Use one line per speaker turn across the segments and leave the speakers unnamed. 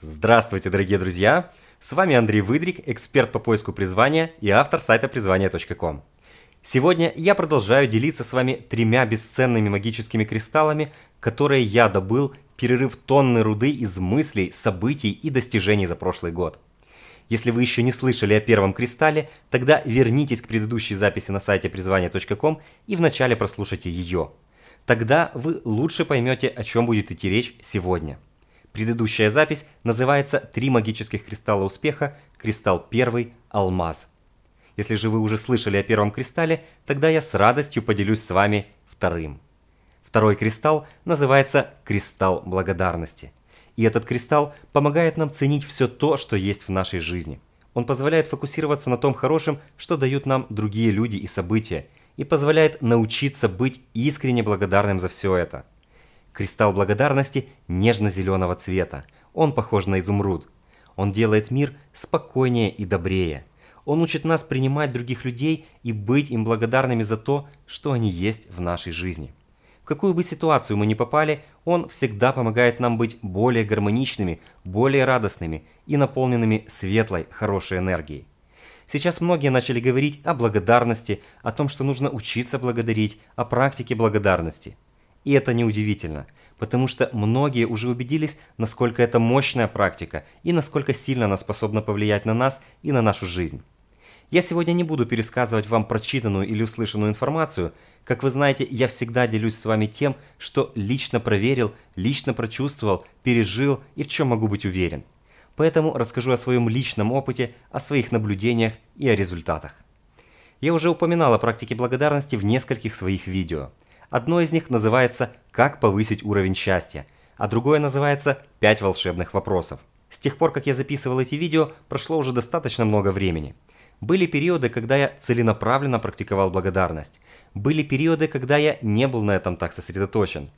Здравствуйте, дорогие друзья! С вами Андрей Выдрик, эксперт по поиску призвания и автор сайта призвания.ком. Сегодня я продолжаю делиться с вами тремя бесценными магическими кристаллами, которые я добыл, перерыв тонны руды из мыслей, событий и достижений за прошлый год. Если вы еще не слышали о первом кристалле, тогда вернитесь к предыдущей записи на сайте призвания.ком и вначале прослушайте ее. Тогда вы лучше поймете, о чем будет идти речь сегодня. Предыдущая запись называется «Три магических кристалла успеха. Кристалл первый. Алмаз». Если же вы уже слышали о первом кристалле, тогда я с радостью поделюсь с вами вторым. Второй кристалл называется «Кристалл благодарности». И этот кристалл помогает нам ценить все то, что есть в нашей жизни. Он позволяет фокусироваться на том хорошем, что дают нам другие люди и события, и позволяет научиться быть искренне благодарным за все это – Кристалл благодарности нежно-зеленого цвета. Он похож на изумруд. Он делает мир спокойнее и добрее. Он учит нас принимать других людей и быть им благодарными за то, что они есть в нашей жизни. В какую бы ситуацию мы ни попали, он всегда помогает нам быть более гармоничными, более радостными и наполненными светлой, хорошей энергией. Сейчас многие начали говорить о благодарности, о том, что нужно учиться благодарить, о практике благодарности – и это неудивительно, потому что многие уже убедились, насколько это мощная практика и насколько сильно она способна повлиять на нас и на нашу жизнь. Я сегодня не буду пересказывать вам прочитанную или услышанную информацию. Как вы знаете, я всегда делюсь с вами тем, что лично проверил, лично прочувствовал, пережил и в чем могу быть уверен. Поэтому расскажу о своем личном опыте, о своих наблюдениях и о результатах. Я уже упоминал о практике благодарности в нескольких своих видео – Одно из них называется «Как повысить уровень счастья», а другое называется «5 волшебных вопросов». С тех пор, как я записывал эти видео, прошло уже достаточно много времени. Были периоды, когда я целенаправленно практиковал благодарность. Были периоды, когда я не был на этом так сосредоточен.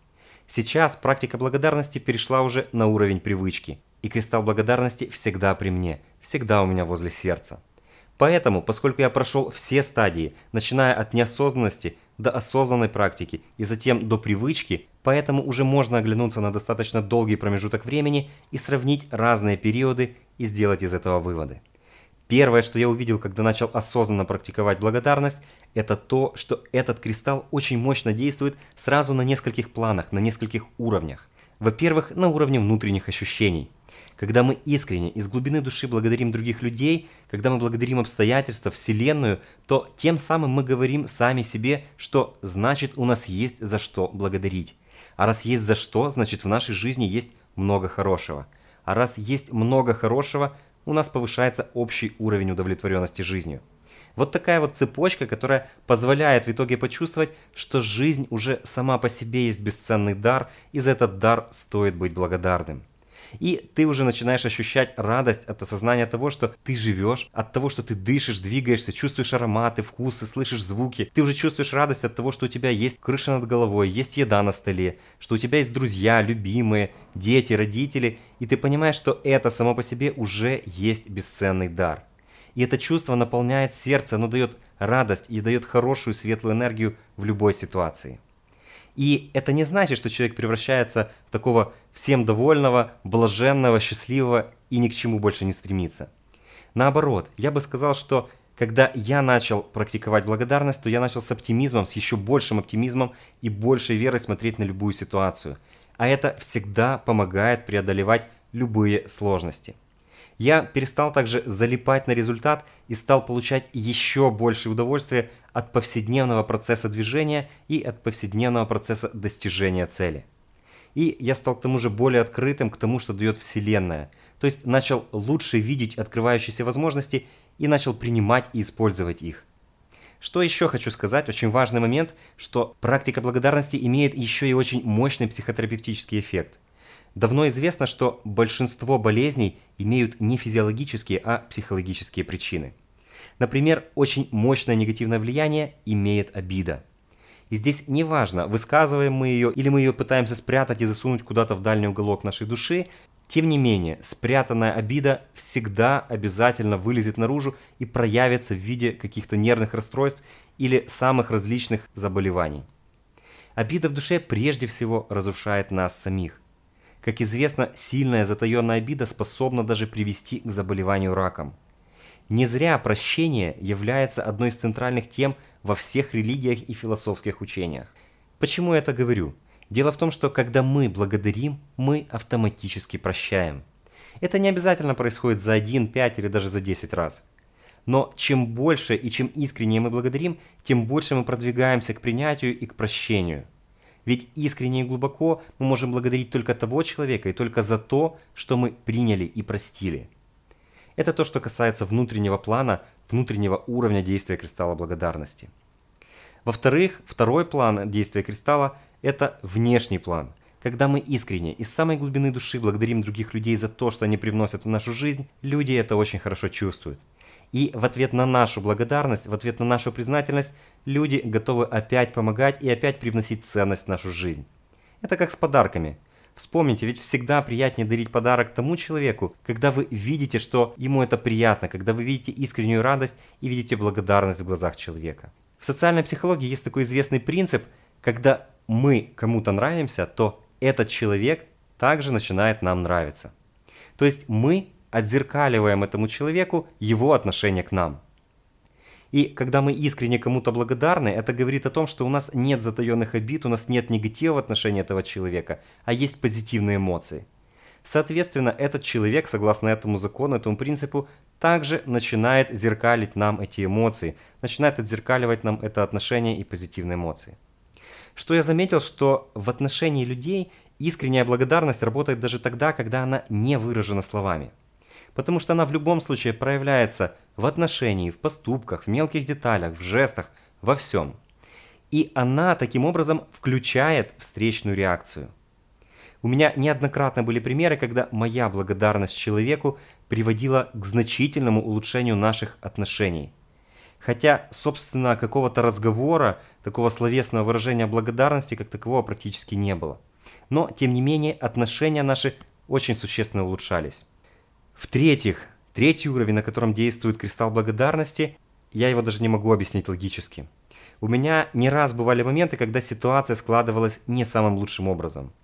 Сейчас практика благодарности перешла уже на уровень привычки. И кристалл благодарности всегда при мне, всегда у меня возле сердца. Поэтому, поскольку я прошел все стадии, начиная от неосознанности до осознанной практики и затем до привычки, поэтому уже можно оглянуться на достаточно долгий промежуток времени и сравнить разные периоды и сделать из этого выводы. Первое, что я увидел, когда начал осознанно практиковать благодарность, это то, что этот кристалл очень мощно действует сразу на нескольких планах, на нескольких уровнях. Во-первых, на уровне внутренних ощущений – когда мы искренне из глубины души благодарим других людей, когда мы благодарим обстоятельства, Вселенную, то тем самым мы говорим сами себе, что значит у нас есть за что благодарить. А раз есть за что, значит в нашей жизни есть много хорошего. А раз есть много хорошего, у нас повышается общий уровень удовлетворенности жизнью. Вот такая вот цепочка, которая позволяет в итоге почувствовать, что жизнь уже сама по себе есть бесценный дар, и за этот дар стоит быть благодарным. И ты уже начинаешь ощущать радость от осознания того, что ты живешь, от того, что ты дышишь, двигаешься, чувствуешь ароматы, вкусы, слышишь звуки. Ты уже чувствуешь радость от того, что у тебя есть крыша над головой, есть еда на столе, что у тебя есть друзья, любимые, дети, родители, и ты понимаешь, что это само по себе уже есть бесценный дар. И это чувство наполняет сердце, оно дает радость и дает хорошую светлую энергию в любой ситуации. И это не значит, что человек превращается в такого всем довольного, блаженного, счастливого и ни к чему больше не стремится. Наоборот, я бы сказал, что когда я начал практиковать благодарность, то я начал с оптимизмом, с еще большим оптимизмом и большей верой смотреть на любую ситуацию. А это всегда помогает преодолевать любые сложности. Я перестал также залипать на результат и стал получать еще больше удовольствия от повседневного процесса движения и от повседневного процесса достижения цели. И я стал к тому же более открытым к тому, что дает Вселенная. То есть начал лучше видеть открывающиеся возможности и начал принимать и использовать их. Что еще хочу сказать, очень важный момент, что практика благодарности имеет еще и очень мощный психотерапевтический эффект – Давно известно, что большинство болезней имеют не физиологические, а психологические причины. Например, очень мощное негативное влияние имеет обида. И здесь не важно, высказываем мы ее или мы ее пытаемся спрятать и засунуть куда-то в дальний уголок нашей души, тем не менее, спрятанная обида всегда обязательно вылезет наружу и проявится в виде каких-то нервных расстройств или самых различных заболеваний. Обида в душе прежде всего разрушает нас самих. Как известно, сильная затаенная обида способна даже привести к заболеванию раком. Не зря прощение является одной из центральных тем во всех религиях и философских учениях. Почему я это говорю? Дело в том, что когда мы благодарим, мы автоматически прощаем. Это не обязательно происходит за один, пять или даже за 10 раз. Но чем больше и чем искреннее мы благодарим, тем больше мы продвигаемся к принятию и к прощению. Ведь искренне и глубоко мы можем благодарить только того человека и только за то, что мы приняли и простили. Это то, что касается внутреннего плана, внутреннего уровня действия кристалла благодарности. Во-вторых, второй план действия кристалла – это внешний план. Когда мы искренне, из самой глубины души благодарим других людей за то, что они привносят в нашу жизнь, люди это очень хорошо чувствуют. И в ответ на нашу благодарность, в ответ на нашу признательность, люди готовы опять помогать и опять привносить ценность в нашу жизнь. Это как с подарками. Вспомните, ведь всегда приятнее дарить подарок тому человеку, когда вы видите, что ему это приятно, когда вы видите искреннюю радость и видите благодарность в глазах человека. В социальной психологии есть такой известный принцип, когда мы кому-то нравимся, то этот человек также начинает нам нравиться. То есть мы отзеркаливаем этому человеку его отношение к нам. И когда мы искренне кому-то благодарны, это говорит о том, что у нас нет затаенных обид, у нас нет негатива в отношении этого человека, а есть позитивные эмоции. Соответственно, этот человек, согласно этому закону, этому принципу, также начинает зеркалить нам эти эмоции, начинает отзеркаливать нам это отношение и позитивные эмоции. Что я заметил, что в отношении людей искренняя благодарность работает даже тогда, когда она не выражена словами – потому что она в любом случае проявляется в отношении, в поступках, в мелких деталях, в жестах, во всем. И она таким образом включает встречную реакцию. У меня неоднократно были примеры, когда моя благодарность человеку приводила к значительному улучшению наших отношений. Хотя, собственно, какого-то разговора, такого словесного выражения благодарности как такового практически не было. Но, тем не менее, отношения наши очень существенно улучшались. В-третьих, третий уровень, на котором действует кристалл благодарности, я его даже не могу объяснить логически. У меня не раз бывали моменты, когда ситуация складывалась не самым лучшим образом.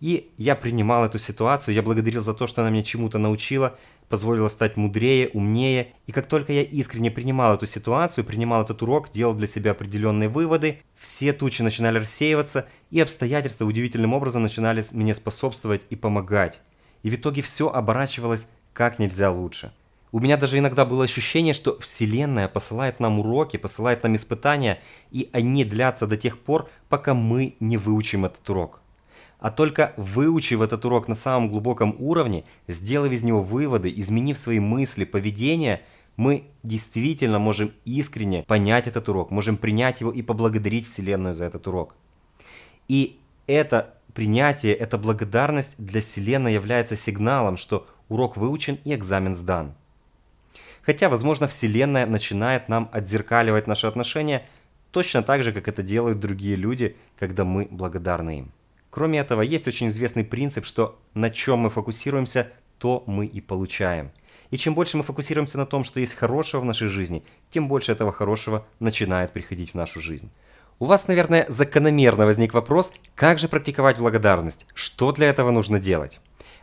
И я принимал эту ситуацию, я благодарил за то, что она меня чему-то научила, позволила стать мудрее, умнее. И как только я искренне принимал эту ситуацию, принимал этот урок, делал для себя определенные выводы, все тучи начинали рассеиваться, и обстоятельства удивительным образом начинали мне способствовать и помогать. И в итоге все оборачивалось как нельзя лучше. У меня даже иногда было ощущение, что Вселенная посылает нам уроки, посылает нам испытания, и они длятся до тех пор, пока мы не выучим этот урок. А только выучив этот урок на самом глубоком уровне, сделав из него выводы, изменив свои мысли, поведение, мы действительно можем искренне понять этот урок, можем принять его и поблагодарить Вселенную за этот урок. И это принятие, эта благодарность для Вселенной является сигналом, что урок выучен и экзамен сдан. Хотя, возможно, Вселенная начинает нам отзеркаливать наши отношения точно так же, как это делают другие люди, когда мы благодарны им. Кроме этого, есть очень известный принцип, что на чем мы фокусируемся, то мы и получаем. И чем больше мы фокусируемся на том, что есть хорошего в нашей жизни, тем больше этого хорошего начинает приходить в нашу жизнь. У вас, наверное, закономерно возник вопрос, как же практиковать благодарность, что для этого нужно делать.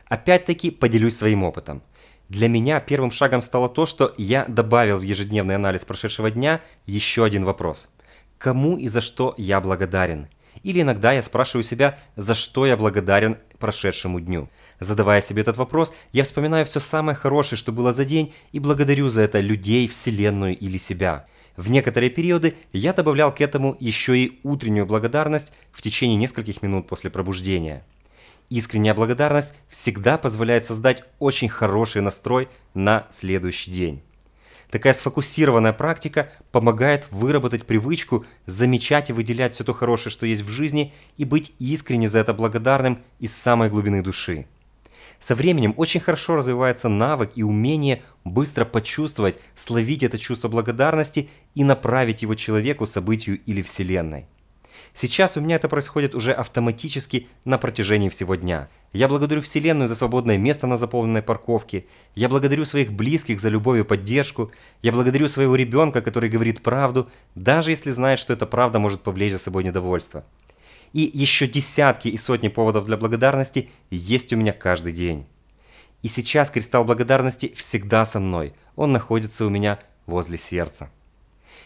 Опять-таки поделюсь своим опытом. Для меня первым шагом стало то, что я добавил в ежедневный анализ прошедшего дня еще один вопрос. Кому и за что я благодарен? Или иногда я спрашиваю себя, за что я благодарен прошедшему дню. Задавая себе этот вопрос, я вспоминаю все самое хорошее, что было за день, и благодарю за это людей, Вселенную или себя. В некоторые периоды я добавлял к этому еще и утреннюю благодарность в течение нескольких минут после пробуждения. Искренняя благодарность всегда позволяет создать очень хороший настрой на следующий день. Такая сфокусированная практика помогает выработать привычку замечать и выделять все то хорошее, что есть в жизни, и быть искренне за это благодарным из самой глубины души. Со временем очень хорошо развивается навык и умение быстро почувствовать, словить это чувство благодарности и направить его человеку, событию или вселенной. Сейчас у меня это происходит уже автоматически на протяжении всего дня. Я благодарю Вселенную за свободное место на заполненной парковке. Я благодарю своих близких за любовь и поддержку. Я благодарю своего ребенка, который говорит правду, даже если знает, что эта правда может повлечь за собой недовольство. И еще десятки и сотни поводов для благодарности есть у меня каждый день. И сейчас кристалл благодарности всегда со мной. Он находится у меня возле сердца.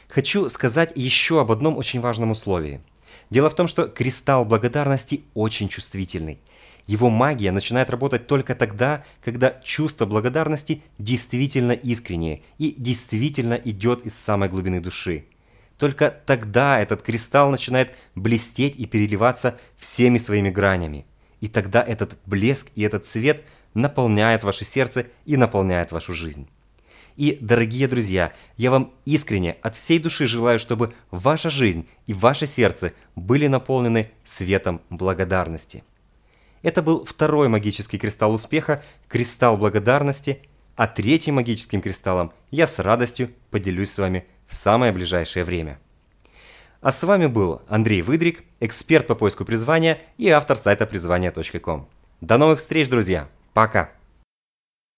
Хочу сказать еще об одном очень важном условии. Дело в том, что кристалл благодарности очень чувствительный. Его магия начинает работать только тогда, когда чувство благодарности действительно искреннее и действительно идет из самой глубины души. Только тогда этот кристалл начинает блестеть и переливаться всеми своими гранями. И тогда этот блеск и этот цвет наполняет ваше сердце и наполняет вашу жизнь. И, дорогие друзья, я вам искренне от всей души желаю, чтобы ваша жизнь и ваше сердце были наполнены светом благодарности. Это был второй магический кристалл успеха, кристалл благодарности, а третьим магическим кристаллом я с радостью поделюсь с вами в самое ближайшее время. А с вами был Андрей Выдрик, эксперт по поиску призвания и автор сайта призвания.ком. До новых встреч, друзья! Пока!